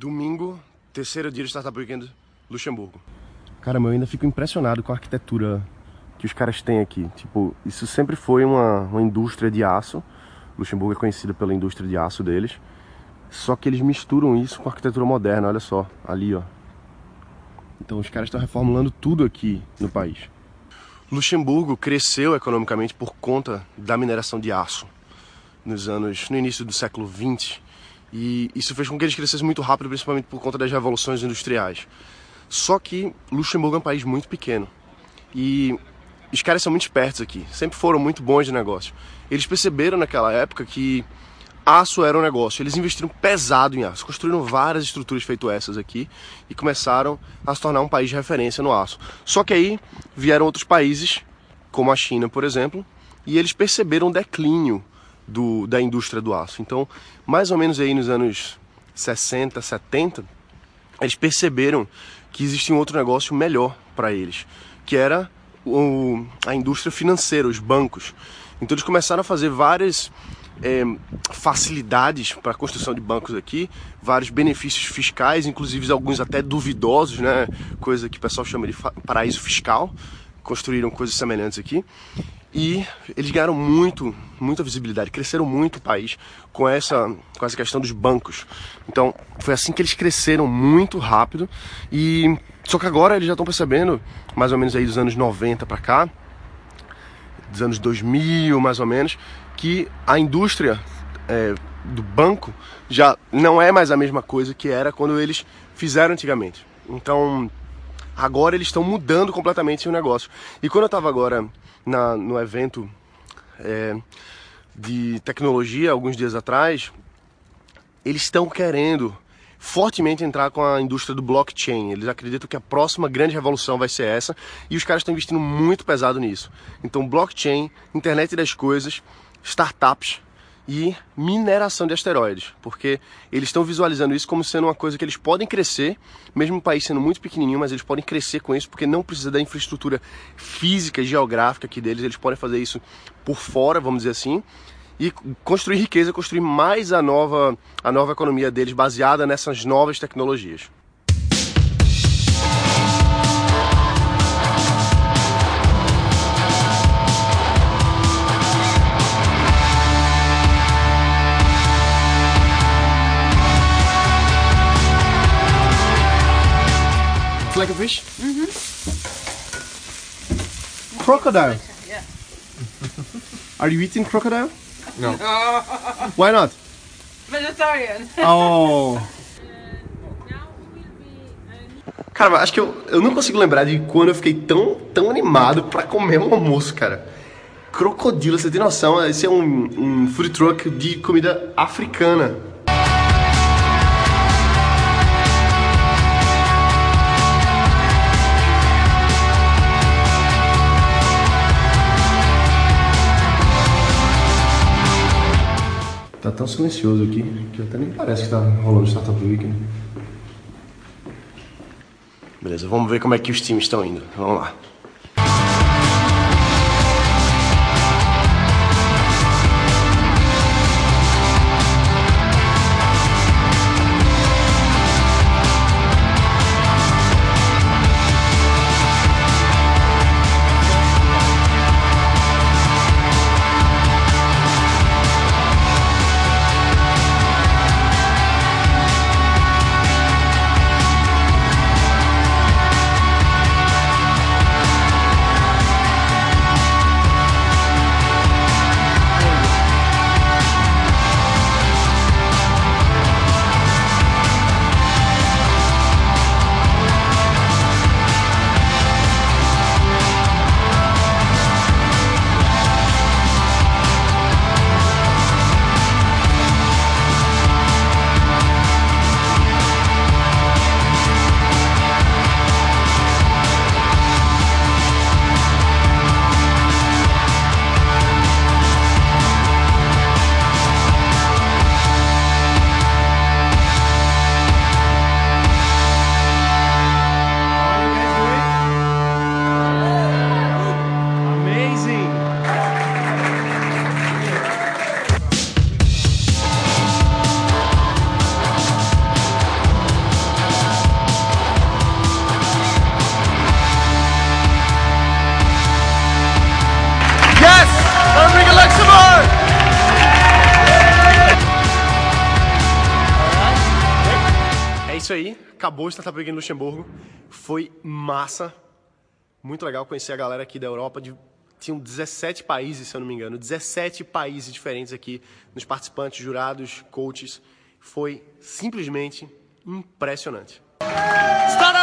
Domingo, terceiro dia de Startup Weekend, Luxemburgo. Caramba, eu ainda fico impressionado com a arquitetura que os caras têm aqui. Tipo, isso sempre foi uma, uma indústria de aço. Luxemburgo é conhecida pela indústria de aço deles. Só que eles misturam isso com a arquitetura moderna, olha só, ali ó. Então os caras estão reformulando tudo aqui no país. Luxemburgo cresceu economicamente por conta da mineração de aço nos anos no início do século 20 e isso fez com que eles crescessem muito rápido, principalmente por conta das revoluções industriais. Só que Luxemburgo é um país muito pequeno e os caras são muito espertos aqui, sempre foram muito bons de negócio. Eles perceberam naquela época que aço era um negócio. Eles investiram pesado em aço, construíram várias estruturas feito essas aqui e começaram a se tornar um país de referência no aço. Só que aí vieram outros países, como a China, por exemplo, e eles perceberam o declínio do, da indústria do aço. Então, mais ou menos aí nos anos 60, 70, eles perceberam que existia um outro negócio melhor para eles, que era o, a indústria financeira, os bancos. Então eles começaram a fazer várias é, facilidades para a construção de bancos aqui, vários benefícios fiscais, inclusive alguns até duvidosos, né? coisa que o pessoal chama de paraíso fiscal. Construíram coisas semelhantes aqui. E eles ganharam muito, muita visibilidade, cresceram muito o país com essa, com essa questão dos bancos. Então, foi assim que eles cresceram muito rápido. E só que agora eles já estão percebendo, mais ou menos aí dos anos 90 para cá, dos anos 2000 mais ou menos, que a indústria é, do banco já não é mais a mesma coisa que era quando eles fizeram antigamente. Então, agora eles estão mudando completamente o negócio. E quando eu estava agora na, no evento é, de tecnologia alguns dias atrás, eles estão querendo fortemente entrar com a indústria do blockchain. Eles acreditam que a próxima grande revolução vai ser essa e os caras estão investindo muito pesado nisso. Então, blockchain, internet das coisas, startups e mineração de asteroides, porque eles estão visualizando isso como sendo uma coisa que eles podem crescer, mesmo o país sendo muito pequenininho, mas eles podem crescer com isso porque não precisa da infraestrutura física, geográfica aqui deles, eles podem fazer isso por fora, vamos dizer assim, e construir riqueza, construir mais a nova a nova economia deles baseada nessas novas tecnologias. Like a fish? Mm-hmm. Crocodile. Yeah. Are you eating crocodile? No. Why not? Vegetarian. Oh. Cara, acho que eu, eu não consigo lembrar de quando eu fiquei tão, tão animado pra comer um almoço, cara. Crocodilo, você tem noção? Esse é um, um food truck de comida africana. Tão silencioso aqui que até nem parece que tá rolando Startup Weekend. Beleza, vamos ver como é que os times estão indo. Vamos lá. Isso aí, acabou o Startup Week em Luxemburgo. Foi massa, muito legal conhecer a galera aqui da Europa. De, tinham 17 países, se eu não me engano, 17 países diferentes aqui nos participantes, jurados, coaches. Foi simplesmente impressionante. Startup